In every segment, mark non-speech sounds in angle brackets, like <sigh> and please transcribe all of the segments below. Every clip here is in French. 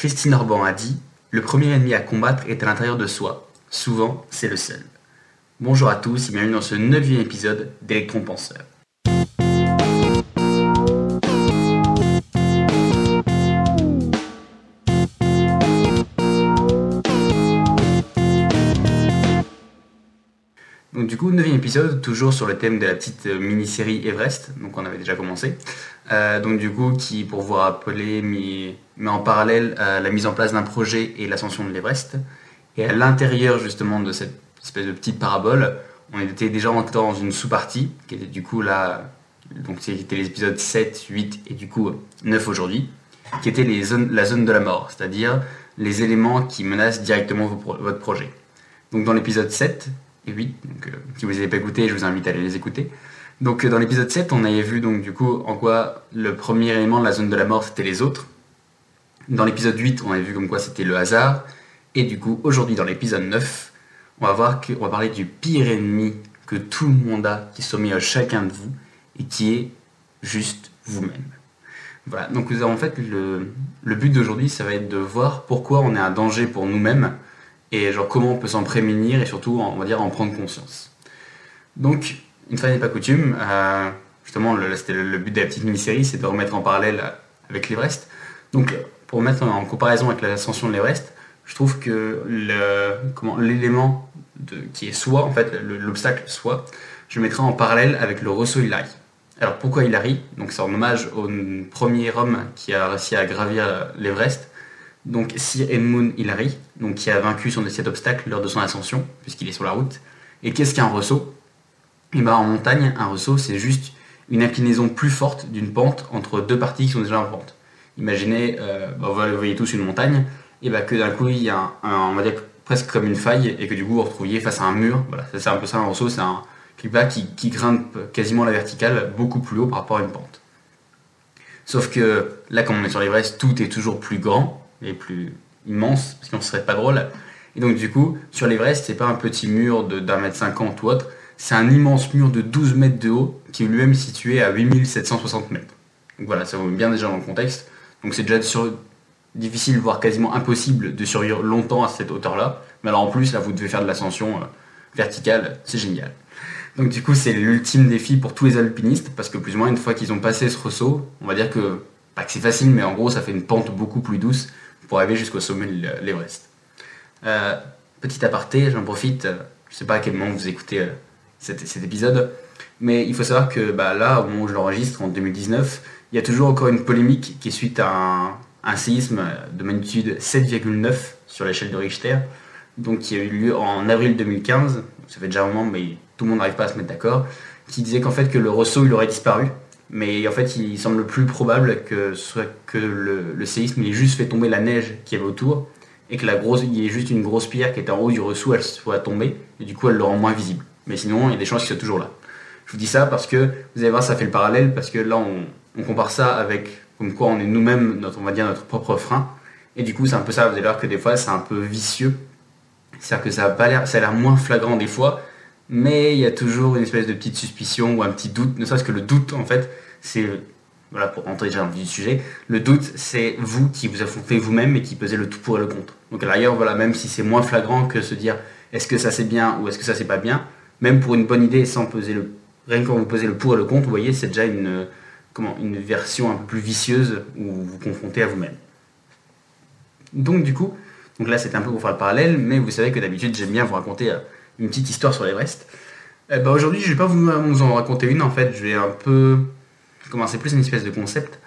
Christine Orban a dit Le premier ennemi à combattre est à l'intérieur de soi. Souvent, c'est le seul. Bonjour à tous et bienvenue dans ce neuvième épisode d'Electron Penseur. Coup, neuvième épisode, toujours sur le thème de la petite euh, mini-série Everest, donc on avait déjà commencé. Euh, donc du coup, qui, pour vous rappeler, met, en parallèle euh, la mise en place d'un projet et l'ascension de l'Everest. Et à l'intérieur justement de cette espèce de petite parabole, on était déjà encore dans une sous-partie, qui était du coup là, donc c'était les épisodes 7, 8 et du coup 9 aujourd'hui, qui était les zones, la zone de la mort, c'est-à-dire les éléments qui menacent directement votre projet. Donc dans l'épisode 7 et 8, donc, euh, si vous n'avez pas écouté, je vous invite à aller les écouter. Donc dans l'épisode 7, on avait vu donc du coup en quoi le premier élément de la zone de la mort c'était les autres. Dans l'épisode 8, on avait vu comme quoi c'était le hasard. Et du coup, aujourd'hui dans l'épisode 9, on va voir va parler du pire ennemi que tout le monde a, qui soumis à chacun de vous, et qui est juste vous-même. Voilà, donc en fait, le, le but d'aujourd'hui, ça va être de voir pourquoi on est un danger pour nous-mêmes, et genre comment on peut s'en prémunir, et surtout, on va dire, en prendre conscience. Donc, une fois n'est pas coutume, euh, justement, c'était le, but de la petite mini-série, c'est de remettre en parallèle avec l'Everest. Donc, pour mettre en comparaison avec l'ascension de l'Everest, je trouve que l'élément qui est soit, en fait, l'obstacle soit, je mettrai en parallèle avec le Rosso Hillary. Alors pourquoi Hillary Donc c'est en hommage au premier homme qui a réussi à gravir l'Everest, donc Sir Edmund Hillary, donc qui a vaincu son cet obstacle lors de son ascension, puisqu'il est sur la route. Et qu'est-ce qu'un ressaut? Et eh ben, en montagne, un ressaut, c'est juste une inclinaison plus forte d'une pente entre deux parties qui sont déjà en pente. Imaginez, euh, bah, vous voyez tous une montagne, et bah, que d'un coup, il y a un, dire presque comme une faille, et que du coup, vous vous face à un mur. Voilà, c'est un peu ça un ressaut, c'est un clip qui, grimpe quasiment la verticale beaucoup plus haut par rapport à une pente. Sauf que là, comme on est sur l'Everest, tout est toujours plus grand et plus immense, parce qu'on serait pas drôle. Et donc, du coup, sur l'Everest, c'est pas un petit mur d'un mètre cinquante ou autre, c'est un immense mur de 12 mètres de haut qui est lui-même situé à 8760 mètres. Donc voilà, ça met bien déjà dans le contexte. Donc c'est déjà difficile, voire quasiment impossible de survivre longtemps à cette hauteur-là. Mais alors en plus, là, vous devez faire de l'ascension euh, verticale, c'est génial. Donc du coup, c'est l'ultime défi pour tous les alpinistes, parce que plus ou moins, une fois qu'ils ont passé ce ressaut, on va dire que, pas que c'est facile, mais en gros, ça fait une pente beaucoup plus douce pour arriver jusqu'au sommet de l'Everest. Euh, petit aparté, j'en profite, euh, je sais pas à quel moment vous écoutez cet, épisode. Mais il faut savoir que bah, là, au moment où je l'enregistre, en 2019, il y a toujours encore une polémique qui est suite à un, séisme de magnitude 7,9 sur l'échelle de Richter, donc qui a eu lieu en avril 2015. Ça fait déjà un moment, mais tout le monde n'arrive pas à se mettre d'accord. Qui disait qu'en fait que le ressaut il aurait disparu, mais en fait il semble plus probable que soit que le, séisme ait juste fait tomber la neige qui avait autour et que la grosse il y ait juste une grosse pierre qui était en haut du ressaut elle soit tombée et du coup elle le rend moins visible. Mais sinon, il y a des chances qu'il soit toujours là. Je vous dis ça parce que, vous allez voir, ça fait le parallèle, parce que là, on, compare ça avec comme quoi on est nous-mêmes, notre, on va dire, notre propre frein. Et du coup, c'est un peu ça, vous allez voir que des fois, c'est un peu vicieux. C'est-à-dire que ça a l'air, ça a l'air moins flagrant des fois, mais il y a toujours une espèce de petite suspicion ou un petit doute, ne serait-ce que le doute, en fait, c'est, voilà, pour rentrer déjà dans le sujet, le doute, c'est vous qui vous affrontez vous-même et qui pesez le tout pour et le contre. Donc à voilà, même si c'est moins flagrant que se dire est-ce que ça c'est bien ou est-ce que ça c'est pas bien, même pour une bonne idée sans peser le. Rien que quand vous posez le pour et le contre, vous voyez, c'est déjà une, comment, une version un peu plus vicieuse où vous vous confrontez à vous-même. Donc, du coup, donc là c'était un peu pour faire le parallèle, mais vous savez que d'habitude j'aime bien vous raconter euh, une petite histoire sur l'Everest. Eh ben, Aujourd'hui, je vais pas vous, en raconter une, en fait, je vais un peu. C'est plus une espèce de concept.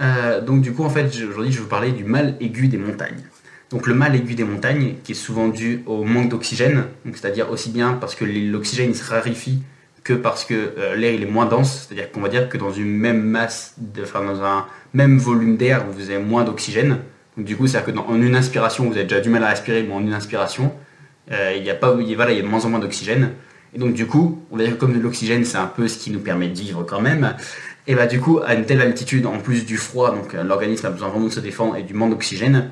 Euh, donc, du coup, en fait, aujourd'hui, je vais vous parler du mal aigu des montagnes. Donc le mal aigu des montagnes, qui est souvent dû au manque d'oxygène, c'est-à-dire aussi bien parce que l'oxygène se raréfie que parce que euh, l'air il est moins dense, c'est-à-dire qu'on va dire que dans une même masse, de, enfin dans un même volume d'air, vous avez moins d'oxygène. Donc du coup, c'est-à-dire que une inspiration, vous avez déjà du mal à respirer, mais en une inspiration, euh, il y a pas, il y a de moins en moins d'oxygène. Et donc du coup, on va dire que comme l'oxygène, c'est un peu ce qui nous permet de vivre quand même. Et bah du coup, à une telle altitude, en plus du froid, donc euh, l'organisme a besoin vraiment de se défendre et du manque d'oxygène,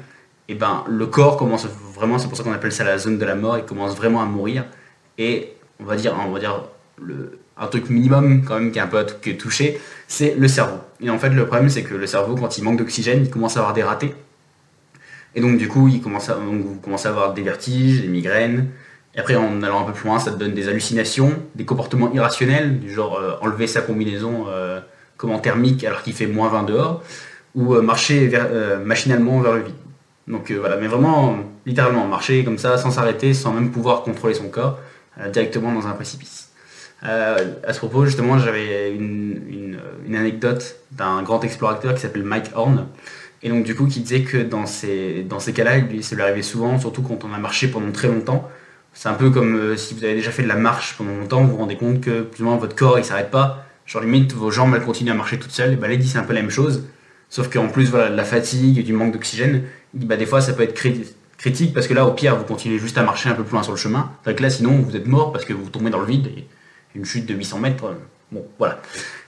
et ben le corps commence vraiment, c'est pour ça qu'on appelle ça la zone de la mort, il commence vraiment à mourir. Et on va dire, on va dire le, un truc minimum quand même qui est un peu touché, c'est le cerveau. Et en fait le problème c'est que le cerveau quand il manque d'oxygène, il commence à avoir des ratés. Et donc du coup, il commence à, vous commencez à avoir des vertiges, des migraines. Et après, en allant un peu plus loin, ça te donne des hallucinations, des comportements irrationnels, du genre euh, enlever sa combinaison euh, comme en thermique alors qu'il fait moins 20 dehors, ou euh, marcher machinalement vers le vide. Donc voilà, mais vraiment, littéralement, marcher comme ça, sans s'arrêter, sans même pouvoir contrôler son corps, directement dans un précipice. à ce propos, justement, j'avais une, anecdote d'un grand explorateur qui s'appelle Mike Horn, et donc du coup qui disait que dans ces, dans ces cas-là, ça lui arrivait souvent, surtout quand on a marché pendant très longtemps, c'est un peu comme euh, si vous avez déjà fait de la marche pendant longtemps, vous vous rendez compte que plus ou moins votre corps il s'arrête pas. Genre limite vos jambes elles continuent à marcher toutes seules. Et bah c'est un peu la même chose. Sauf qu'en plus voilà, de la fatigue, du manque d'oxygène, bah, des fois ça peut être critique parce que là au pire vous continuez juste à marcher un peu plus loin sur le chemin. Donc là sinon vous êtes mort parce que vous tombez dans le vide et une chute de 800 mètres. Euh, bon voilà.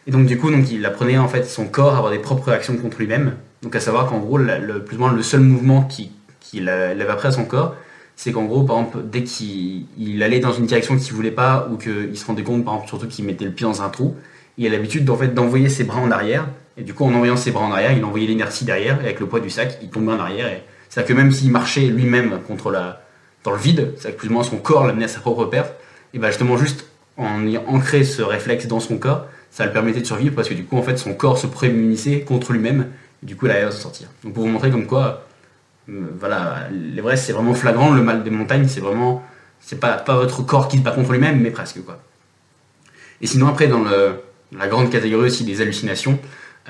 Et donc du coup il apprenait en fait son corps à avoir des propres réactions contre lui-même. Donc à savoir qu'en gros le, plus ou moins le seul mouvement qu'il qui avait appris à son corps c'est qu'en gros, par exemple, dès qu'il allait dans une direction qu'il voulait pas ou qu'il se rendait compte, par exemple, surtout qu'il mettait le pied dans un trou, il a l'habitude fait, d'envoyer ses bras en arrière. Et du coup, en envoyant ses bras en arrière, il envoyait l'énergie derrière, et avec le poids du sac, il tombait en arrière. C'est-à-dire que même s'il marchait lui-même contre la, dans le vide, c'est-à-dire que plus ou moins son corps l'amenait à sa propre perte, et bien justement, juste en ayant ancré ce réflexe dans son corps, ça le permettait de survivre parce que du coup, en fait, son corps se prémunissait contre lui-même, et du coup, il allait s'en sortir. Donc pour vous montrer comme quoi, euh, voilà, l'Everest c'est vraiment flagrant, le mal des montagnes c'est vraiment, c'est pas, pas votre corps qui se bat contre lui-même, mais presque quoi. Et sinon après dans le, la grande catégorie aussi des hallucinations,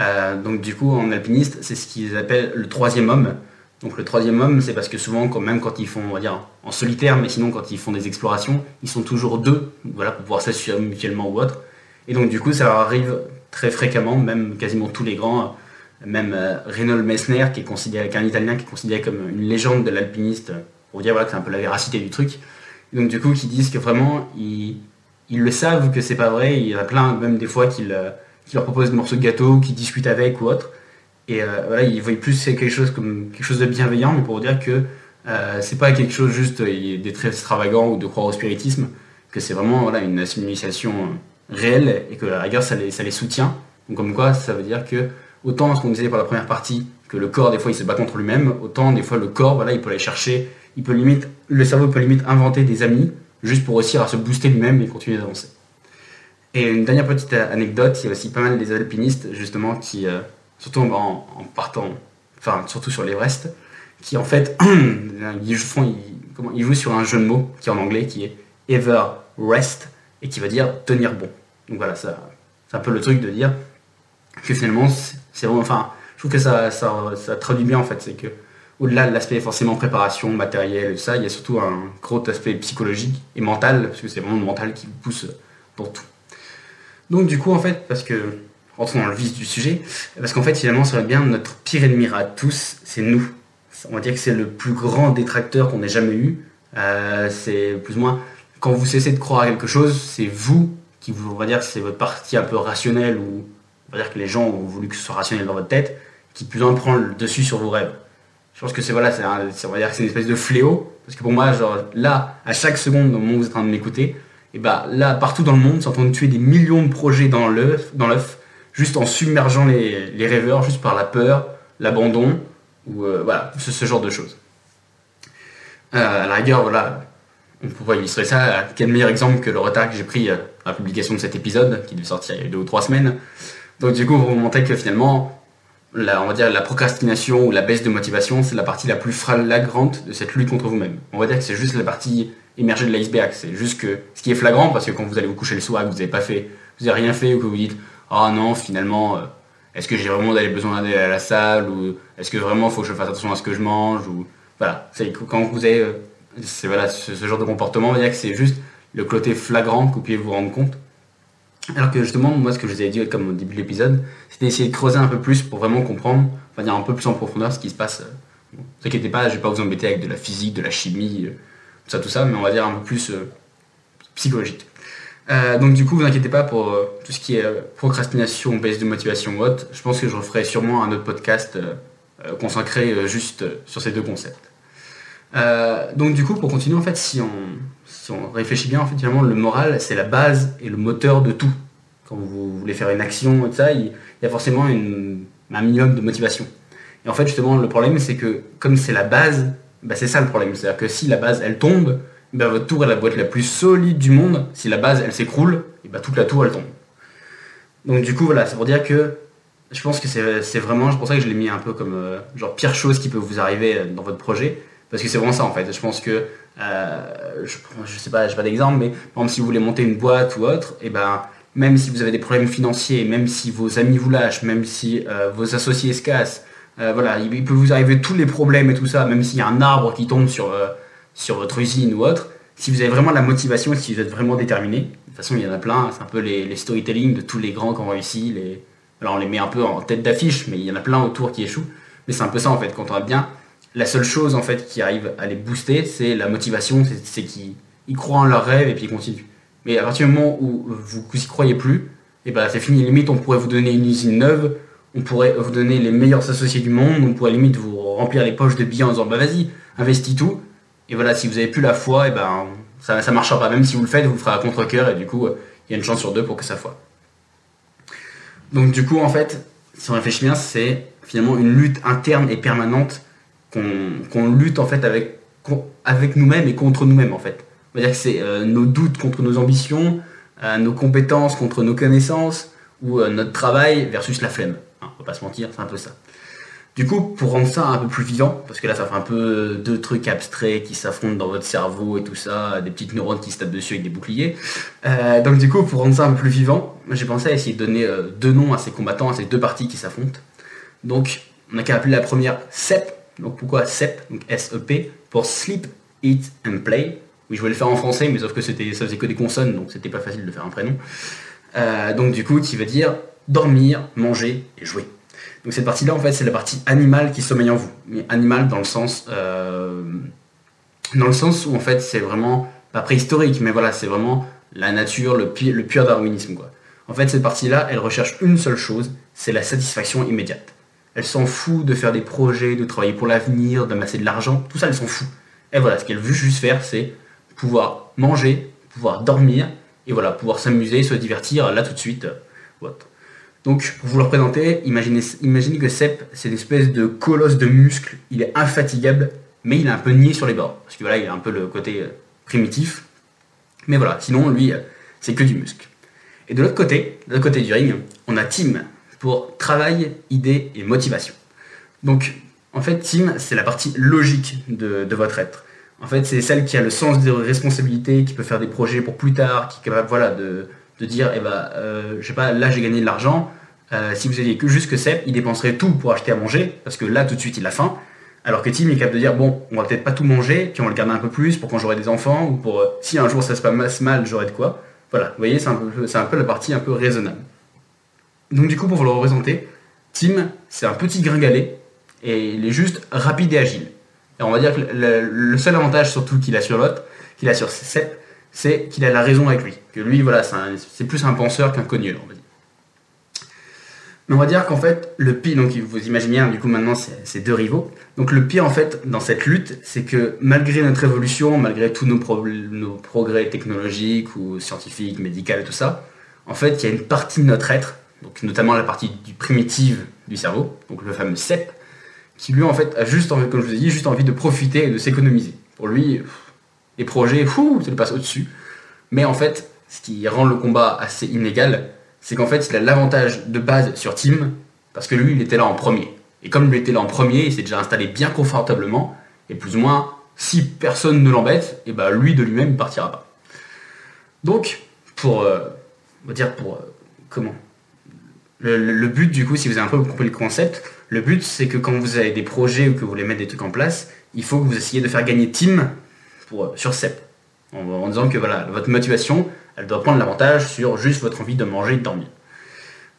euh, donc du coup en alpiniste c'est ce qu'ils appellent le troisième homme. Donc le troisième homme c'est parce que souvent même quand ils font, on va dire en solitaire, mais sinon quand ils font des explorations, ils sont toujours deux, voilà pour pouvoir s'assurer mutuellement ou autre. Et donc du coup ça leur arrive très fréquemment, même quasiment tous les grands même euh, Reynold Messner, qui est considéré, Italien qui est considéré comme une légende de l'alpiniste, pour dire voilà, que c'est un peu la véracité du truc. donc du coup, qui disent que vraiment, ils, ils le savent que c'est pas vrai. Il y en a plein, même des fois, qui, leur proposent des morceaux de gâteau, qui discutent avec ou autre. Et euh, voilà, ils voient plus c'est quelque chose quelque chose de bienveillant, mais pour dire que euh, c'est pas quelque chose juste des très extravagant ou de croire au spiritisme, que c'est vraiment voilà, une assimilation réelle et que la rigueur ça les, ça les soutient. Donc comme quoi, ça veut dire que autant ce qu'on disait pour la première partie, que le corps des fois il se bat contre lui-même, autant des fois le corps, voilà, il peut aller chercher, il peut limite, le cerveau peut limite inventer des amis juste pour réussir à se booster lui-même et continuer d'avancer. Et une dernière petite anecdote, il y a aussi pas mal des alpinistes justement qui, euh, surtout en, partant, enfin surtout sur l'Everest, qui en fait <clears throat> ils, font, ils jouent sur un jeu de mots qui est en anglais qui est Ever Rest et qui va dire tenir bon. Donc voilà, ça, c'est un peu le truc de dire que finalement c'est enfin, je trouve que ça, ça, traduit bien en fait, c'est que au-delà de l'aspect forcément préparation, matériel, ça, il y a surtout un gros aspect psychologique et mental, parce que c'est vraiment le mental qui vous pousse pour tout. Donc du coup, en fait, parce que, rentrons dans le vif du sujet, parce qu'en fait, finalement, ça serait bien notre pire ennemi à tous, c'est nous. On va dire que c'est le plus grand détracteur qu'on ait jamais eu. Euh, c'est plus ou moins, quand vous cessez de croire à quelque chose, c'est vous qui on va dire, c'est votre partie un peu rationnelle ou on va dire que les gens ont voulu que ce soit rationnel dans votre tête, qui plus moins prend le dessus sur vos rêves. Je pense que c'est voilà, on va dire c'est une espèce de fléau, parce que pour moi, genre là, à chaque seconde au moment où vous êtes en train de m'écouter, et bah là, partout dans le monde, c'est en train de tuer des millions de projets dans l'œuf, dans l'œuf, juste en submergeant les, les, rêveurs, juste par la peur, l'abandon, ou euh, voilà, ce, genre de choses. Euh, à la rigueur, voilà, on pourrait illustrer ça. Quel meilleur exemple que le retard que j'ai pris euh, à la publication de cet épisode, qui devait sortir il y a deux ou trois semaines. Donc du coup, vous montrez que finalement, la, on va dire la procrastination ou la baisse de motivation, c'est la partie la plus flagrante de cette lutte contre vous-même. On va dire que c'est juste la partie émergée de l'iceberg. C'est juste que ce qui est flagrant, parce que quand vous allez vous coucher le soir, que vous n'avez pas fait, vous n'avez rien fait, ou que vous dites, oh non, finalement, euh, est-ce que j'ai vraiment besoin d'aller à la salle, ou est-ce que vraiment faut que je fasse attention à ce que je mange, ou voilà. C'est quand vous avez, euh, voilà, ce, genre de comportement, on va dire que c'est juste le côté flagrant que vous pouvez vous rendre compte alors que justement, moi, ce que je vous ai dit comme au début de l'épisode, c'était d'essayer de creuser un peu plus pour vraiment comprendre, enfin dire un peu plus en profondeur ce qui se passe. ne vous inquiétez pas, je vais pas vous embêter avec de la physique, de la chimie, euh, tout ça, tout ça, mais on va dire un peu plus euh, psychologique. Euh, donc du coup, vous inquiétez pas pour tout ce qui est procrastination, baisse de motivation ou autre. Je pense que je referai sûrement un autre podcast consacré juste sur ces deux concepts. donc du coup, pour continuer, en fait, si on, si on réfléchit bien, en fait, finalement, le moral, c'est la base et le moteur de tout. Quand vous voulez faire une action, ça, il y a forcément un minimum de motivation. Et en fait, justement, le problème, c'est que comme c'est la base, bah, c'est ça le problème. C'est-à-dire que si la base, elle tombe, bah, votre tour, elle va être la plus solide du monde. Si la base, elle s'écroule, et bah, toute la tour, elle tombe. Donc du coup, voilà, c'est pour dire que je pense que c'est vraiment, c'est pour ça que je l'ai mis un peu comme euh, genre pire chose qui peut vous arriver dans votre projet. Parce que c'est vraiment ça en fait. Je pense que, euh, je, je sais pas, j'ai pas d'exemple, mais par exemple si vous voulez monter une boîte ou autre, et ben même si vous avez des problèmes financiers, même si vos amis vous lâchent, même si euh, vos associés se cassent, euh, voilà, il, peut vous arriver tous les problèmes et tout ça, même s'il y a un arbre qui tombe sur, sur votre usine ou autre, si vous avez vraiment la motivation, si vous êtes vraiment déterminé, de toute façon il y en a plein, c'est un peu les, storytelling de tous les grands qui ont réussi, les... alors on les met un peu en tête d'affiche, mais il y en a plein autour qui échouent, mais c'est un peu ça en fait, quand on a bien, la seule chose en fait qui arrive à les booster, c'est la motivation, c'est qu'ils croient en leurs rêves et puis ils continuent. Mais à partir du moment où vous n'y croyez plus, et eh ben c'est fini. Limite, on pourrait vous donner une usine neuve, on pourrait vous donner les meilleurs associés du monde, on pourrait limite vous remplir les poches de billets en disant bah vas-y, investis tout. Et voilà, si vous avez plus la foi, eh ben ça, ça marchera pas. Même si vous le faites, vous le ferez à contre-coeur et du coup, il y a une chance sur deux pour que ça foire. Donc du coup, en fait, si on réfléchit bien, c'est finalement une lutte interne et permanente qu'on lutte en fait avec, avec nous-mêmes et contre nous-mêmes en fait. On va dire que c'est euh, nos doutes contre nos ambitions, euh, nos compétences contre nos connaissances, ou euh, notre travail versus la flemme. Hein, on va pas se mentir, c'est un peu ça. Du coup, pour rendre ça un peu plus vivant, parce que là ça fait un peu deux trucs abstraits qui s'affrontent dans votre cerveau et tout ça, des petites neurones qui se tapent dessus avec des boucliers. donc du coup, pour rendre ça un peu plus vivant, j'ai pensé à essayer de donner deux noms à ces combattants, à ces deux parties qui s'affrontent. Donc on a qu'à appeler la première SEP. Donc pourquoi SEP Donc S-E-P pour Sleep, Eat and Play. Oui, je voulais le faire en français, mais sauf que c'était, ça faisait que des consonnes, donc c'était pas facile de faire un prénom. Euh, donc du coup, qui veut dire dormir, manger et jouer. Donc cette partie-là, en fait, c'est la partie animale qui sommeille en vous. Mais animale dans le sens, euh, dans le sens où en fait, c'est vraiment pas préhistorique, mais voilà, c'est vraiment la nature, le, pur darwinisme, quoi. En fait, cette partie-là, elle recherche une seule chose, c'est la satisfaction immédiate. Elle s'en fout de faire des projets, de travailler pour l'avenir, d'amasser de l'argent, tout ça, elle s'en fout. Et voilà, ce qu'elle veut juste faire, c'est pouvoir manger, pouvoir dormir, et voilà, pouvoir s'amuser, se divertir là tout de suite. Euh, Donc, pour vous le représenter, imaginez, que Sep, c'est une espèce de colosse de muscles, il est infatigable, mais il est un peu nié sur les bords, parce que voilà, il a un peu le côté euh, primitif. Mais voilà, sinon, lui, euh, c'est que du muscle. Et de l'autre côté, de l'autre côté du ring, on a Tim pour travail, idée et motivation. Donc, en fait, Tim, c'est la partie logique de, votre être. En fait, c'est celle qui a le sens des responsabilités, qui peut faire des projets pour plus tard, qui est capable voilà, de, dire, eh ben, euh, je sais pas, là j'ai gagné de l'argent. Euh, si vous aviez que juste que Seb, il dépenserait tout pour acheter à manger, parce que là tout de suite il a faim. Alors que Tim est capable de dire, bon, on va peut-être pas tout manger, puis on va le garder un peu plus pour quand j'aurai des enfants, ou pour euh, si un jour ça se passe mal, j'aurai de quoi. Voilà, vous voyez, c'est un, un peu la partie un peu raisonnable. Donc du coup, pour vous le représenter, Tim, c'est un petit gringalet, et il est juste rapide et agile. Et on va dire que le, seul avantage surtout qu'il a sur l'autre, qu'il a sur Seth, c'est qu'il a la raison avec lui. Que lui, voilà, c'est plus un penseur qu'un cogneux, on va dire. Mais on va dire qu'en fait, le pire, donc vous imaginez bien, du coup maintenant c'est deux rivaux. Donc le pire en fait dans cette lutte, c'est que malgré notre évolution, malgré tous nos, nos progrès technologiques ou scientifiques, médicaux tout ça, en fait il y a une partie de notre être, notamment la partie du primitive du cerveau, donc le fameux CEP, qui lui en fait a juste envie, comme je vous ai dit, juste envie de profiter et de s'économiser. Pour lui, les projets, fou, ça lui passe au-dessus. Mais en fait, ce qui rend le combat assez inégal, c'est qu'en fait, il a l'avantage de base sur Tim, parce que lui, il était là en premier. Et comme il était là en premier, il s'est déjà installé bien confortablement, et plus ou moins, si personne ne l'embête, et ben lui de lui-même ne partira pas. Donc, pour, euh, on va dire pour, euh, comment le, but, du coup, si vous avez un peu compris le concept, le but, c'est que quand vous avez des projets ou que vous voulez mettre des trucs en place, il faut que vous essayiez de faire gagner team euh, sur CEP. En, disant que voilà, votre motivation, elle doit prendre l'avantage sur juste votre envie de manger et de dormir.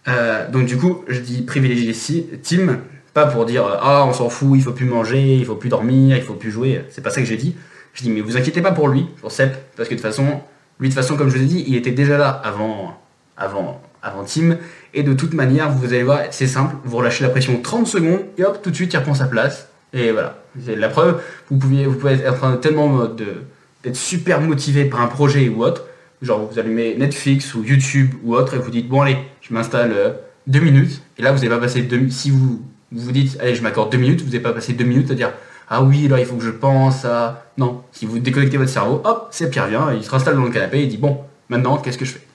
Euh, donc du coup, je dis privilégier team, pas pour dire euh, ah on s'en fout, il faut plus manger, il faut plus dormir, il faut plus jouer. C'est pas ça que j'ai dit. Je dis mais vous inquiétez pas pour lui, pour CEP, parce que de toute façon, lui de toute façon comme je vous ai dit, il était déjà là avant, avant, avant team et de toute manière, vous allez voir, c'est simple, vous relâchez la pression 30 secondes, et hop, tout de suite, il reprend sa place. Et voilà, c'est la preuve. Vous, pouvez, être en train de tellement d'être super motivé par un projet ou autre. Genre, vous allumez Netflix ou YouTube ou autre, et vous dites, bon allez, je m'installe euh, deux minutes. Et là, vous n'allez pas passer deux Si vous Vous vous dites, allez, je m'accorde deux minutes, vous n'avez pas passé deux minutes à dire, ah oui, là, il faut que je pense à... Non, si vous déconnectez votre cerveau, hop, c'est Pierre vient, il se installe dans le canapé et il dit, bon, maintenant, qu'est-ce que je fais?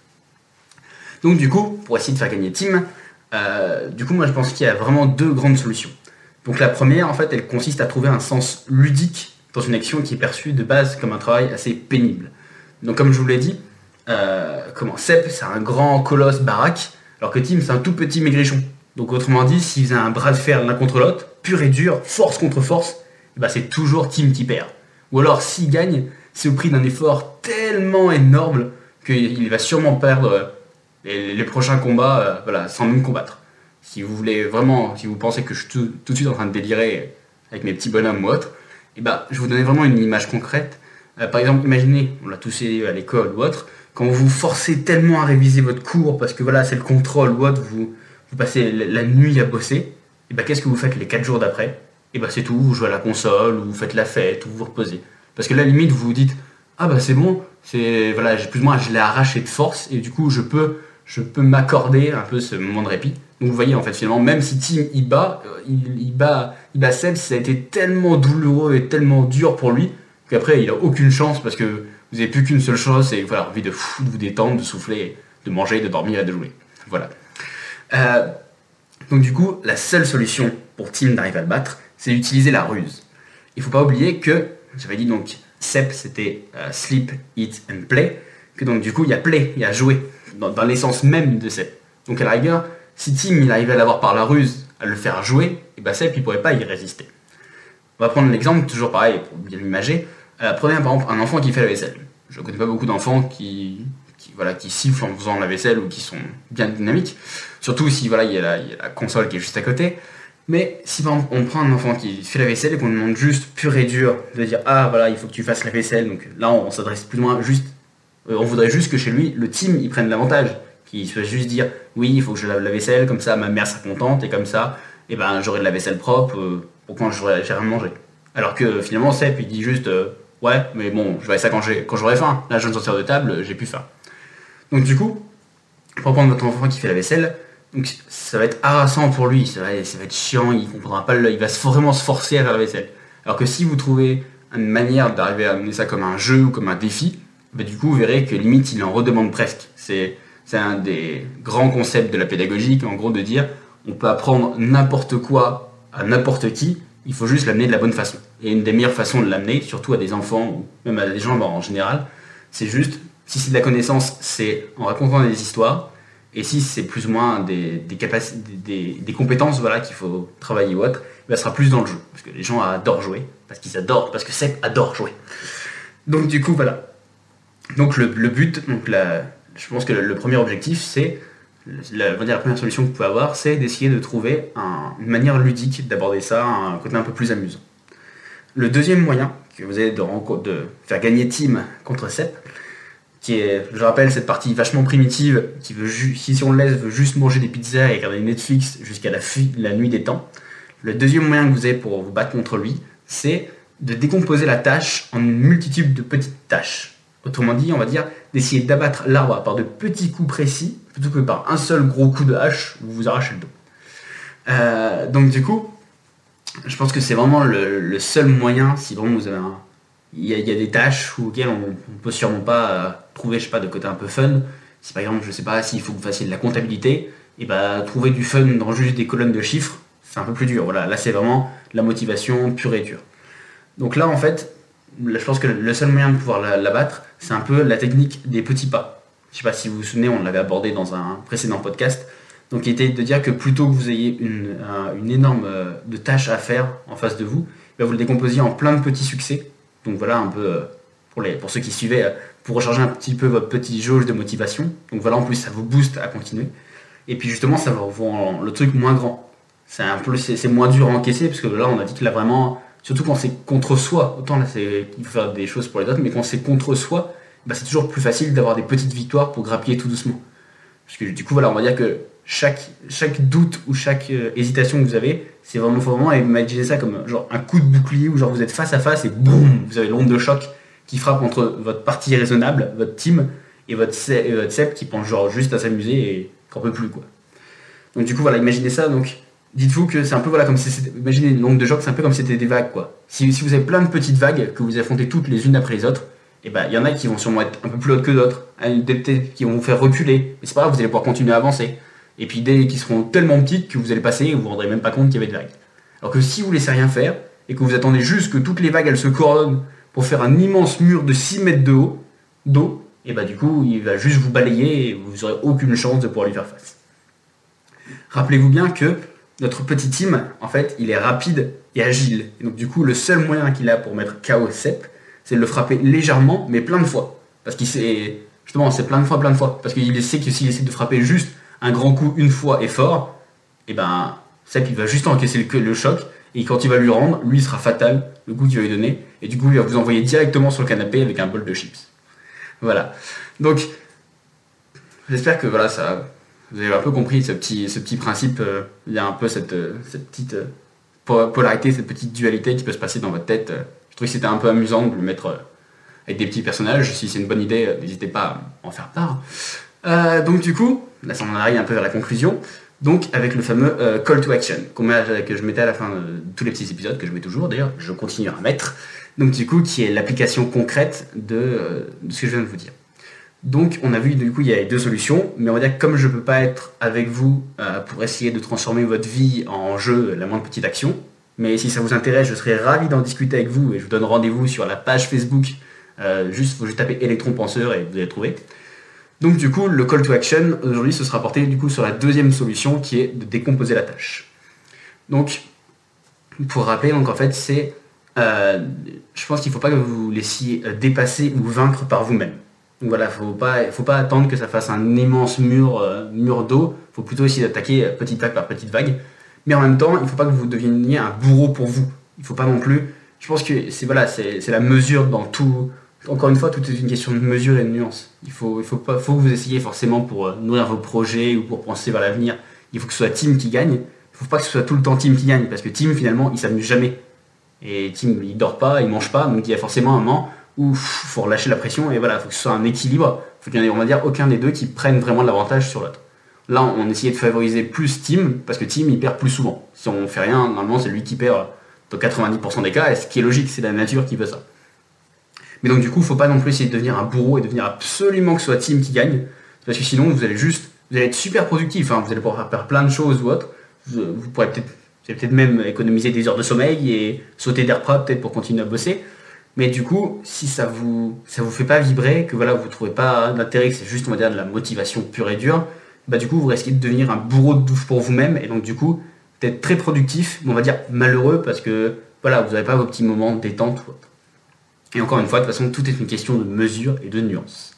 Donc du coup, pour essayer de faire gagner Tim, euh, du coup, moi, je pense qu'il y a vraiment deux grandes solutions. Donc la première, en fait, elle consiste à trouver un sens ludique dans une action qui est perçue de base comme un travail assez pénible. Donc comme je vous l'ai dit, euh, comment Sep, c'est un grand colosse baraque, alors que Tim, c'est un tout petit maigrichon. Donc autrement dit, s'ils faisaient un bras de fer l'un contre l'autre, pur et dur, force contre force, bah c'est toujours Tim qui perd. Ou alors s'il gagne, c'est au prix d'un effort tellement énorme qu'il va sûrement perdre les, prochains combats euh, voilà, sans même combattre. Si vous voulez vraiment, si vous pensez que je suis tout, de suite en train de délirer avec mes petits bonhommes ou autres, et eh bah, je vous donner vraiment une image concrète. Euh, par exemple, imaginez, on l'a tous à l'école ou autre, quand vous vous forcez tellement à réviser votre cours parce que voilà, c'est le contrôle ou autre, vous, passez la nuit à bosser, et bah, qu'est-ce que vous faites les 4 jours d'après? Et bah, c'est tout, vous jouez à la console, ou vous faites la fête, ou vous vous reposez. Parce que là, limite, vous vous dites, ah bah c'est bon, c'est voilà, plus ou moins, je l'ai arraché de force, et du coup, je peux je peux m'accorder un peu ce moment de répit. Donc vous voyez en fait finalement, même si Tim il bat, euh, il, bat, il bat Seb, ça a été tellement douloureux et tellement dur pour lui qu'après il a aucune chance parce que vous n'avez plus qu'une seule chose, c'est voilà, envie de, vous détendre, de souffler, de manger, de dormir et de jouer. Voilà. Euh, donc du coup, la seule solution pour Tim d'arriver à le battre, c'est d'utiliser la ruse. Il faut pas oublier que, j'avais dit donc, Sep c'était euh, sleep, eat and play, que donc du coup il y a play, il y a jouer dans, l'essence même de Sep. Donc à la rigueur, si Tim il arrivait à l'avoir par la ruse, à le faire jouer, et ben Sep il pourrait pas y résister. On va prendre l'exemple, toujours pareil, pour bien l'imager. Euh, prenez par exemple un enfant qui fait la vaisselle. Je ne connais pas beaucoup d'enfants qui, voilà, qui sifflent en faisant la vaisselle ou qui sont bien dynamiques. Surtout si voilà, il y, a la, console qui est juste à côté. Mais si par exemple on prend un enfant qui fait la vaisselle et qu'on demande juste pur et dur de dire ah voilà il faut que tu fasses la vaisselle donc là on, s'adresse plus moins juste on voudrait juste que chez lui, le team, il prenne l'avantage. Qu'il soit juste dire, oui, il faut que je lave la vaisselle, comme ça ma mère sera contente, et comme ça, eh ben, j'aurai de la vaisselle propre euh, pour quand j'aurai rien manger. Alors que finalement, Sep, il dit juste, euh, ouais, mais bon, je vais ça quand j'aurai faim. Là, je viens de sortir de table, j'ai plus faim. Donc du coup, pour prendre votre enfant qui fait la vaisselle, donc ça va être harassant pour lui, ça va, être chiant, il comprendra pas, il va vraiment se forcer à faire la vaisselle. Alors que si vous trouvez une manière d'arriver à amener ça comme un jeu ou comme un défi, bah, du coup, vous verrez que limite, il en redemande presque. C'est un des grands concepts de la pédagogie, en gros, de dire on peut apprendre n'importe quoi à n'importe qui, il faut juste l'amener de la bonne façon. Et une des meilleures façons de l'amener, surtout à des enfants ou même à des gens en général, c'est juste, si c'est de la connaissance, c'est en racontant des histoires, et si c'est plus ou moins des, des, compétences voilà, qu'il faut travailler ou autre, bah, ça sera plus dans le jeu. Parce que les gens adorent jouer, parce qu'ils adorent, parce que Seb adore jouer. Donc du coup, voilà. Donc le, but, je pense que le, premier objectif, c'est, la, première solution que vous pouvez avoir, c'est d'essayer de trouver une manière ludique d'aborder ça, un côté un peu plus amusant. Le deuxième moyen que vous avez de, faire gagner Team contre Sep, qui est, je rappelle, cette partie vachement primitive, qui veut si on le laisse, veut juste manger des pizzas et regarder Netflix jusqu'à la nuit des temps. Le deuxième moyen que vous avez pour vous battre contre lui, c'est de décomposer la tâche en une multitude de petites tâches. Autrement dit, on va dire d'essayer d'abattre l'arbre par de petits coups précis, plutôt que par un seul gros coup de hache où vous vous arrachez le dos. Euh, donc du coup, je pense que c'est vraiment le, seul moyen, si vraiment vous avez un... Il y, a, des tâches auxquelles on ne peut sûrement pas euh, trouver, je sais pas, de côté un peu fun. Si par exemple, je sais pas, s'il faut que vous fassiez de la comptabilité, et bah trouver du fun dans juste des colonnes de chiffres, c'est un peu plus dur. Voilà, là c'est vraiment la motivation pure et dure. Donc là en fait, je pense que le seul moyen de pouvoir la, battre, c'est un peu la technique des petits pas. Je ne sais pas si vous vous souvenez, on l'avait abordé dans un précédent podcast. Donc, il était de dire que plutôt que vous ayez une, une énorme euh, de tâches à faire en face de vous, ben, vous le décomposiez en plein de petits succès. Donc voilà un peu euh, pour, les, pour ceux qui suivaient, euh, pour recharger un petit peu votre petit jauge de motivation. Donc voilà, en plus ça vous booste à continuer. Et puis justement, ça vous rendre le truc moins grand. C'est un peu, c'est moins dur à encaisser parce que là, on a dit que là vraiment, surtout quand c'est contre soi, autant là c'est il faut faire des choses pour les autres, mais quand c'est contre soi, bah, c'est toujours plus facile d'avoir des petites victoires pour grappiller tout doucement. Parce que du coup voilà, on va dire que chaque, doute ou chaque euh, hésitation que vous avez, c'est vraiment, faut vraiment imaginer ça comme genre un coup de bouclier où genre vous êtes face à face et boum, vous avez l'onde de choc qui frappe entre votre partie raisonnable, votre team, et votre, et qui pense genre juste à s'amuser et qu'en peut plus quoi. Donc du coup voilà, imaginez ça donc dites-vous que c'est un peu voilà comme si c'était, imaginez le nombre de que c'est un peu comme si c'était des vagues quoi. Si, si, vous avez plein de petites vagues que vous affrontez toutes les unes après les autres, et eh ben il y en a qui vont sûrement être un peu plus hautes que d'autres, qui vont vous faire reculer, mais c'est pas grave, vous allez pouvoir continuer à avancer. Et puis des qui seront tellement petites que vous allez passer et vous vous rendrez même pas compte qu'il y avait des vagues. Alors que si vous laissez rien faire et que vous attendez juste que toutes les vagues elles se coordonnent pour faire un immense mur de 6 mètres de haut d'eau, et bah du coup il va juste vous balayer et vous aurez aucune chance de pouvoir lui faire face. Rappelez-vous bien que notre petit team, en fait, il est rapide et agile. Et donc du coup, le seul moyen qu'il a pour mettre KO Sep, c'est de le frapper légèrement, mais plein de fois. Parce qu'il sait, justement, c'est plein de fois, plein de fois. Parce qu'il sait que s'il essaie de frapper juste un grand coup une fois et fort, et eh ben Sep il va juste encaisser le, le choc. Et quand il va lui rendre, lui il sera fatal, le coup qu'il va lui donner. Et du coup, il va vous envoyer directement sur le canapé avec un bol de chips. Voilà. Donc, j'espère que voilà, ça, vous avez un peu compris ce petit, ce petit principe. Euh, il y a un peu cette, euh, cette petite euh, polarité, cette petite dualité qui peut se passer dans votre tête. Je trouve que c'était un peu amusant de le mettre avec des petits personnages. Si c'est une bonne idée, n'hésitez pas à en faire part. donc du coup, là ça en arrive un peu vers la conclusion. Donc avec le fameux call to action que je mettais à la fin de tous les petits épisodes, que je mets toujours d'ailleurs, je continue à mettre. Donc du coup, qui est l'application concrète de ce que je viens de vous dire. Donc on a vu du coup il y a deux solutions, mais on va dire que comme je ne peux pas être avec vous euh, pour essayer de transformer votre vie en jeu, la moindre petite action, mais si ça vous intéresse, je serais ravi d'en discuter avec vous et je vous donne rendez-vous sur la page Facebook. Euh, juste, faut juste taper penseur et vous allez trouver. Donc du coup, le call to action aujourd'hui, ce sera porté du coup sur la deuxième solution qui est de décomposer la tâche. Donc, pour rappeler, donc en fait, c'est, euh, je pense qu'il ne faut pas que vous vous laissiez dépasser ou vaincre par vous-même. Donc voilà, faut pas, faut pas attendre que ça fasse un immense mur, euh, mur d'eau. Faut plutôt essayer d'attaquer petite vague par petite vague. Mais en même temps, il ne faut pas que vous deveniez un bourreau pour vous. Il faut pas non plus. Je pense que c'est voilà, c'est la mesure dans tout. Encore une fois, tout est une question de mesure et de nuance. Il faut que vous essayiez forcément pour euh, nourrir vos projets ou pour penser vers l'avenir. Il faut que ce soit Team qui gagne. Il ne faut pas que ce soit tout le temps Team qui gagne parce que Team finalement, il s'amuse jamais. Et Team, il dort pas, il mange pas, donc il y a forcément un moment où faut relâcher la pression et voilà, faut que ce soit un équilibre. Faut qu'il y ait, on va dire, aucun des deux qui prenne vraiment de l'avantage sur l'autre. Là, on essayait de favoriser plus Team parce que Team il perd plus souvent. Si on fait rien, normalement c'est lui qui perd dans 90% des cas, et ce qui est logique, c'est la nature qui veut ça. Mais donc du coup, faut pas non plus essayer de devenir un bourreau et devenir absolument que ce soit Team qui gagne, parce que sinon vous allez juste, vous allez être super productif, hein. vous allez pouvoir faire plein de choses ou autre. Vous, pourrez peut-être, même économiser des heures de sommeil et sauter d'air peut-être pour continuer à bosser. Mais du coup, si ça vous vous fait pas vibrer, que voilà, vous trouvez pas d'intérêt, que c'est juste de la motivation pure et dure, bah du coup vous risquez de devenir un bourreau de douche pour vous-même et donc du coup d'être très productif, mais on va dire malheureux parce que voilà, vous n'avez pas vos petits moments détente. Et encore une fois, de toute façon, tout est une question de mesure et de nuance.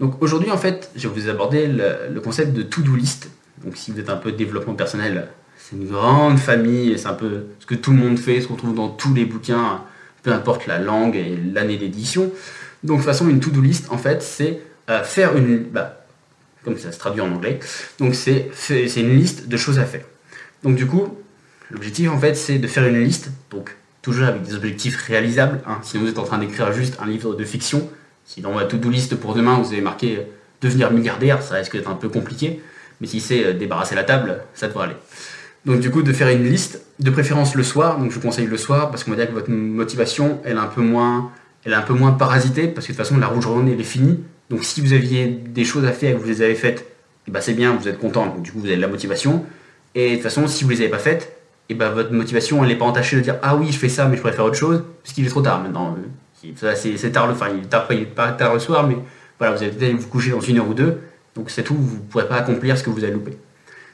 Donc aujourd'hui, en fait, je vais vous aborder le, le concept de to-do list. Donc si vous êtes un peu développement personnel, c'est une grande famille, c'est un peu ce que tout le monde fait, ce qu'on trouve dans tous les bouquins peu importe la langue et l'année d'édition. Donc, de toute façon, une to-do list, en fait, c'est euh, faire une. Bah, comme ça se traduit en anglais. Donc, c'est une liste de choses à faire. Donc, du coup, l'objectif, en fait, c'est de faire une liste. Donc, toujours avec des objectifs réalisables. Hein. Si vous êtes en train d'écrire juste un livre de fiction, si dans votre to-do list pour demain, vous avez marqué euh, devenir milliardaire, ça risque d'être un peu compliqué. Mais si c'est euh, débarrasser la table, ça devrait aller. Donc du coup, de faire une liste, de préférence le soir. Donc je vous conseille le soir parce qu'on va dire que votre motivation, elle est un peu moins, elle est un peu moins parasitée parce que de toute façon, la rouge journée, elle est finie. Donc si vous aviez des choses à faire et que vous les avez faites, eh ben, c'est bien, vous êtes content. Donc du coup, vous avez de la motivation. Et de toute façon, si vous les avez pas faites, et eh ben, votre motivation, elle n'est pas entachée de dire ah oui, je fais ça, mais je pourrais faire autre chose, puisqu'il est trop tard maintenant. C'est tard le, enfin, il est tard, pas tard le soir, mais voilà, vous allez peut-être vous coucher dans une heure ou deux. Donc c'est tout, vous ne pourrez pas accomplir ce que vous avez loupé.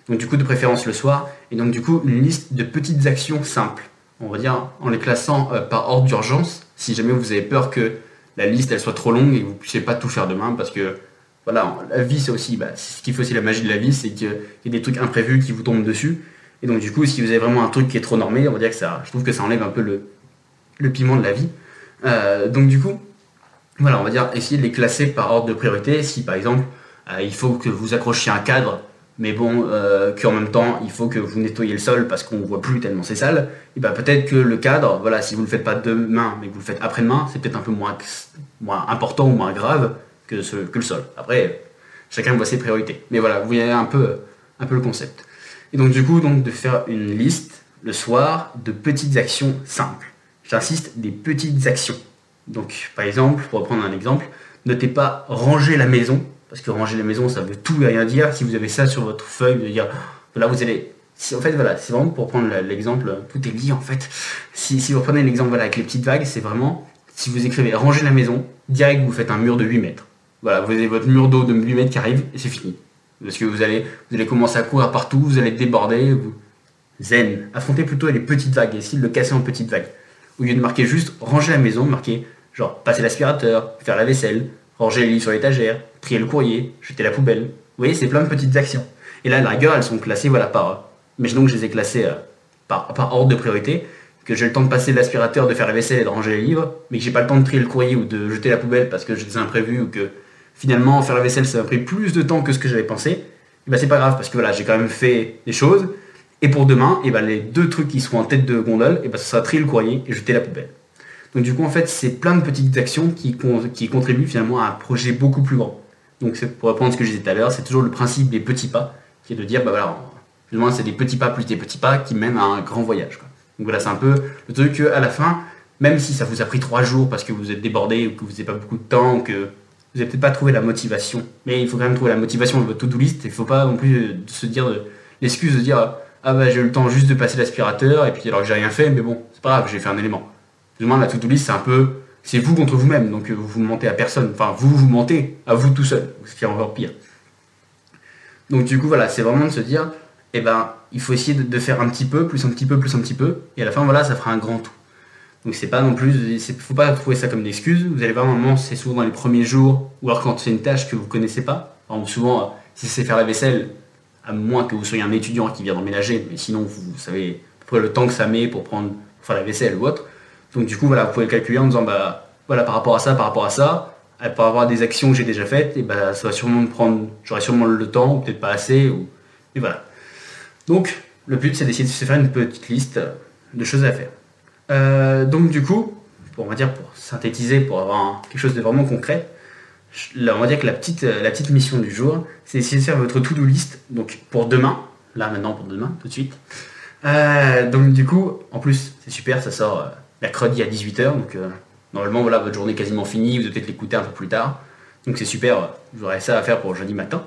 Donc du coup, de préférence le soir. Et donc du coup, une liste de petites actions simples. On va dire en les classant euh, par ordre d'urgence. Si jamais vous avez peur que la liste soit trop longue et que vous ne puissiez pas tout faire demain, parce que voilà, la vie c'est aussi, bah, ce qui fait aussi la magie de la vie, c'est qu'il y a des trucs imprévus qui vous tombent dessus. Et donc du coup, si vous avez vraiment un truc qui est trop normé, on va dire que ça, je trouve que ça enlève un peu le, le piment de la vie. Euh, donc du coup, voilà, on va dire essayer de les classer par ordre de priorité. Si par exemple, euh, il faut que vous accrochiez un cadre mais bon, euh, qu'en même temps, il faut que vous nettoyez le sol parce qu'on ne voit plus tellement c'est sale, et ben peut-être que le cadre, voilà, si vous ne le faites pas demain, mais que vous le faites après-demain, c'est peut-être un peu moins, important ou moins grave que, que le sol. Après, chacun voit ses priorités. Mais voilà, vous voyez un peu, un peu le concept. Et donc du coup, donc, de faire une liste le soir de petites actions simples. J'insiste, des petites actions. Donc par exemple, pour reprendre un exemple, notez pas ranger la maison, parce que ranger la maison, ça veut tout et rien dire. Si vous avez ça sur votre feuille, de dire, là vous allez... En fait, voilà, c'est vraiment pour prendre l'exemple, tout est lié en fait. Si, vous prenez l'exemple avec les petites vagues, c'est vraiment, si vous écrivez ranger la maison, direct vous faites un mur de 8 mètres. Voilà, vous avez votre mur d'eau de 8 mètres qui arrive et c'est fini. Parce que vous allez, vous allez commencer à courir partout, vous allez déborder. Vous... Zen. Affrontez plutôt les petites vagues, essayez de le casser en petites vagues. Au lieu de marquer juste ranger la maison, marquez genre passer l'aspirateur, faire la vaisselle, ranger les livres sur l'étagère, trier le courrier, jeter la poubelle. Vous voyez, c'est plein de petites actions. Et là, la rigueur, elles sont classées voilà, par. Imaginons que je les ai classées euh, par, ordre de priorité, que j'ai le temps de passer l'aspirateur, de faire la vaisselle et de ranger les livres, mais que j'ai pas le temps de trier le courrier ou de jeter la poubelle parce que j'ai des imprévus ou que finalement faire la vaisselle ça m'a pris plus de temps que ce que j'avais pensé, et ben c'est pas grave parce que voilà, j'ai quand même fait des choses. Et pour demain, et ben les deux trucs qui seront en tête de gondole, et ben ça sera trier le courrier et jeter la poubelle. Donc du coup, en fait, c'est plein de petites actions qui, contribuent finalement à un projet beaucoup plus grand. Donc pour reprendre ce que je disais tout à l'heure, c'est toujours le principe des petits pas, qui est de dire, bah voilà, finalement c'est des petits pas plus des petits pas qui mènent à un grand voyage. Donc voilà, c'est un peu le truc qu'à la fin, même si ça vous a pris trois jours parce que vous êtes débordé ou que vous n'avez pas beaucoup de temps, que vous n'avez peut-être pas trouvé la motivation, mais il faut quand même trouver la motivation dans votre to-do list. Il ne faut pas non plus euh, se dire l'excuse de dire ah bah j'ai eu le temps juste de passer l'aspirateur et puis alors que j'ai rien fait, mais bon, c'est pas grave, j'ai fait un élément. Plus la to-do list, c'est un peu, c'est vous contre vous-même, donc euh, vous vous mentez à personne. Enfin, vous vous mentez à vous tout seul, ce qui est encore pire. Donc du coup, voilà, c'est vraiment de se dire, eh ben, il faut essayer de, faire un petit peu, plus un petit peu, plus un petit peu, et à la fin, voilà, ça fera un grand tout. Donc c'est pas non plus, il faut pas trouver ça comme une excuse. Vous allez voir, moment, c'est souvent dans les premiers jours, ou alors quand c'est une tâche que vous connaissez pas. souvent, euh, si c'est faire la vaisselle, à moins que vous soyez un étudiant qui vient d'emménager, mais sinon vous, savez à peu près le temps que ça met pour prendre pour faire la vaisselle ou autre. Donc du coup, voilà, vous pouvez le calculer en disant, bah, voilà, par rapport à ça, par rapport à ça, par rapport à des actions que j'ai déjà faites, et bah, ça va sûrement me prendre, j'aurai sûrement le temps, ou peut-être pas assez, ou... et voilà. Donc, le but, c'est d'essayer de se faire une petite liste de choses à faire. Euh, donc du coup, pour, on va dire, pour synthétiser, pour avoir quelque chose de vraiment concret, on va dire que la petite, la petite mission du jour, c'est d'essayer de faire votre to-do list, donc pour demain, là maintenant pour demain, tout de suite. Euh, donc du coup, en plus, c'est super, ça sort euh, mercredi à 18h. Donc euh, normalement, voilà, votre journée est quasiment finie. Vous devez peut-être l'écouter un peu plus tard. Donc c'est super, vous aurez ça à faire pour jeudi matin.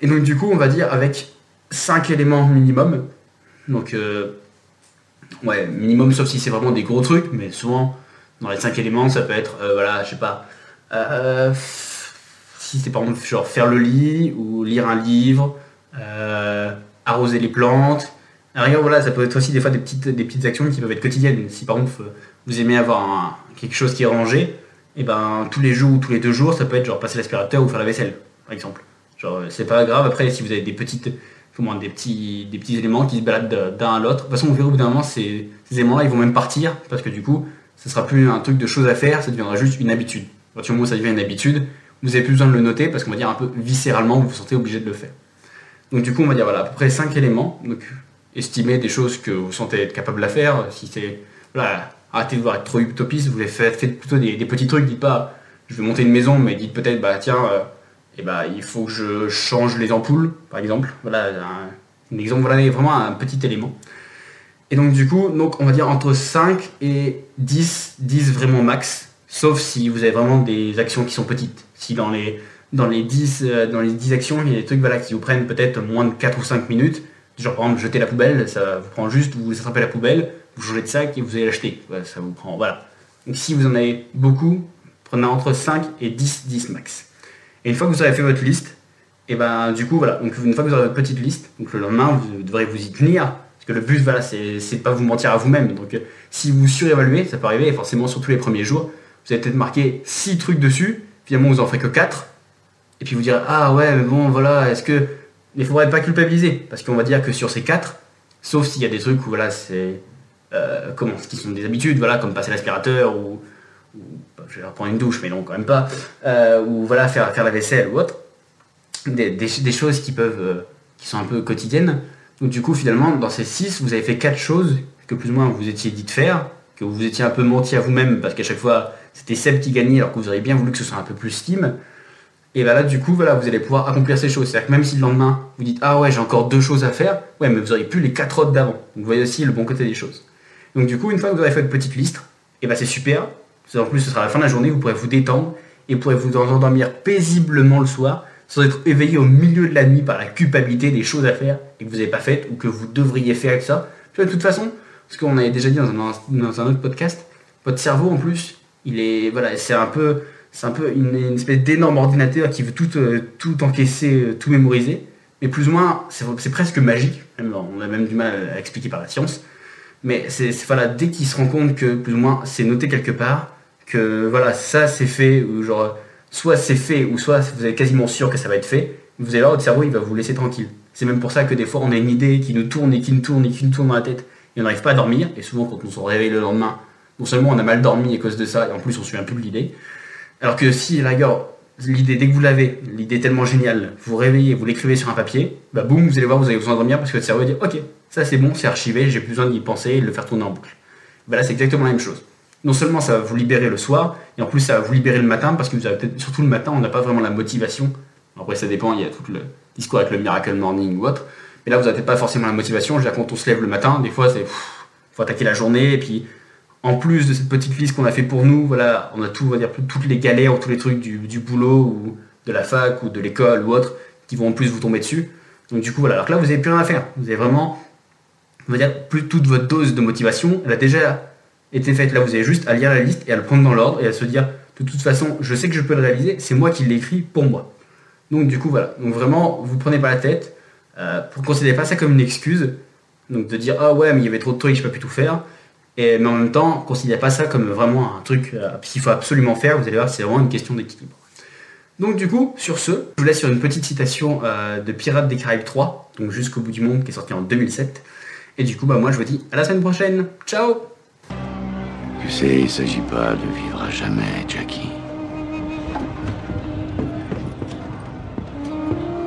Et donc du coup, on va dire avec 5 éléments minimum. Donc euh, ouais, minimum sauf si c'est vraiment des gros trucs, mais souvent dans les 5 éléments, ça peut être, euh, voilà, je sais pas, si c'est par exemple genre faire le lit ou lire un livre, arroser les plantes, alors, voilà, ça peut être aussi des fois des petites, des petites actions qui peuvent être quotidiennes. Si par exemple vous aimez avoir quelque chose qui est rangé, et eh ben tous les jours ou tous les deux jours, ça peut être genre passer l'aspirateur ou faire la vaisselle, par exemple. Genre c'est pas grave. Après, si vous avez des petites, moins des petits, des petits éléments qui se baladent d'un à l'autre, de toute façon, on verra au bout d'un moment ces, ces éléments-là, ils vont même partir parce que du coup, ce sera plus un truc de choses à faire, ça deviendra juste une habitude. À partir du moment où ça devient une habitude, vous n'avez plus besoin de le noter parce qu'on va dire un peu viscéralement, vous vous sentez obligé de le faire. Donc du coup, on va dire voilà à peu près 5 éléments. Donc estimer des choses que vous sentez être capable de faire. Si c'est. Voilà, arrêtez de vouloir être trop utopiste, vous faites, faites plutôt des, petits trucs. Dites pas, je vais monter une maison, mais dites peut-être, bah tiens, euh, eh bah, il faut que je change les ampoules, par exemple. Voilà, un, exemple, voilà vraiment un petit élément. Et donc, du coup, donc, on va dire entre 5 et 10, 10 vraiment max, sauf si vous avez vraiment des actions qui sont petites. Si dans les, dans les, 10, euh, dans les 10 actions, il y a des trucs voilà, qui vous prennent peut-être moins de 4 ou 5 minutes, Genre, par exemple, jeter la poubelle, ça vous prend juste, vous attrapez la poubelle, vous changez de sac et vous allez l'acheter. ça vous prend, voilà. Donc, si vous en avez beaucoup, prenez entre 5 et 10, 10 max. Et une fois que vous avez fait votre liste, et ben du coup, voilà. Donc, une fois que vous aurez votre petite liste, donc le lendemain, vous devrez vous y tenir. Parce que le but, voilà, c'est de pas vous mentir à vous-même. Donc, euh, si vous surévaluez, ça peut arriver, et forcément, surtout les premiers jours, vous avez peut-être marqué 6 trucs dessus, finalement, vous en ferez que 4. Et puis vous direz, ah ouais, mais bon, voilà, est-ce que il ne faudrait pas culpabiliser, parce qu'on va dire que sur ces quatre, sauf s'il y a des trucs où voilà, c'est. Euh, comment Ce qui sont des habitudes, voilà, comme passer l'aspirateur ou, bah, je vais reprendre une douche, mais non, quand même pas, euh, ou voilà, faire, faire la vaisselle ou autre. Des, des, choses qui peuvent. Euh, qui sont un peu quotidiennes. Donc, du coup, finalement, dans ces six, vous avez fait quatre choses que plus ou moins vous étiez dit de faire, que vous étiez un peu menti à vous-même, parce qu'à chaque fois, c'était Seb qui gagnait, alors que vous auriez bien voulu que ce soit un peu plus Steam. Et bah là, du coup, voilà, vous allez pouvoir accomplir ces choses. C'est-à-dire que même si le lendemain, vous dites Ah ouais, j'ai encore deux choses à faire, ouais, mais vous aurez plus les quatre autres d'avant. Donc vous voyez aussi le bon côté des choses. Donc du coup, une fois que vous avez fait une petite liste, et bah c'est super. En plus, ce sera la fin de la journée, vous pourrez vous détendre et vous pourrez vous endormir paisiblement le soir sans être éveillé au milieu de la nuit par la culpabilité des choses à faire et que vous n'avez pas faites ou que vous devriez faire avec ça. de toute façon, ce qu'on avait déjà dit dans un, dans un autre podcast, votre cerveau en plus, il est voilà, c'est un peu c'est un peu une, espèce d'énorme ordinateur qui veut tout, euh, tout encaisser, euh, tout mémoriser. Mais plus ou moins, c'est presque magique. on a même du mal à expliquer par la science. Mais c'est voilà, dès qu'il se rend compte que plus ou moins c'est noté quelque part, que voilà, ça c'est fait, ou genre, soit c'est fait, ou soit vous êtes quasiment sûr que ça va être fait, vous allez voir, votre cerveau il va vous laisser tranquille. C'est même pour ça que des fois on a une idée qui nous tourne et qui nous tourne et qui nous tourne dans la tête, et on n'arrive pas à dormir, et souvent quand on se réveille le lendemain, non seulement on a mal dormi à cause de ça, et en plus on souvient plus de l'idée, alors que si, la l'idée, dès que vous l'avez, l'idée tellement géniale, vous réveillez, vous l'écrivez sur un papier, bah boum, vous allez voir, vous allez vous endormir parce que votre cerveau va dire Ok, ça c'est bon, c'est archivé, j'ai besoin d'y penser et de le faire tourner en boucle. Bah là, c'est exactement la même chose. Non seulement ça va vous libérer le soir, et en plus ça va vous libérer le matin parce que vous avez surtout le matin, on n'a pas vraiment la motivation. Après, ça dépend, il y a tout le discours avec le Miracle Morning ou autre. Mais là, vous n'avez pas forcément la motivation. Je quand on se lève le matin, des fois, c'est faut attaquer la journée et puis en plus de cette petite liste qu'on a fait pour nous, voilà, on a tout, on va dire, toutes les galères, tous les trucs du, boulot ou de la fac ou de l'école ou autre qui vont en plus vous tomber dessus. Donc du coup, voilà. Alors là, vous n'avez plus rien à faire. Vous avez vraiment, on va dire, plus toute votre dose de motivation, elle a déjà été faite. Là, vous avez juste à lire la liste et à le prendre dans l'ordre et à se dire, de toute façon, je sais que je peux le réaliser, c'est moi qui l'ai écrit pour moi. Donc du coup, voilà. Donc vraiment, vous prenez pas la tête. Euh, ne considérez pas ça comme une excuse. Donc de dire, ah ouais, mais il y avait trop de trucs, je peux plus tout faire. Et, mais en même temps, considérez pas ça comme vraiment un truc euh, qu'il faut absolument faire. Vous allez voir, c'est vraiment une question d'équilibre. Donc du coup, sur ce, je vous laisse sur une petite citation euh, de Pirates des Caraïbes 3, donc jusqu'au bout du monde, qui est sorti en 2007. Et du coup, bah, moi je vous dis à la semaine prochaine. Ciao Tu sais, il s'agit pas de vivre à jamais, Jackie.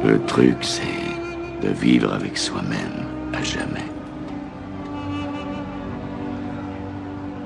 Le truc, c'est de vivre avec soi-même à jamais.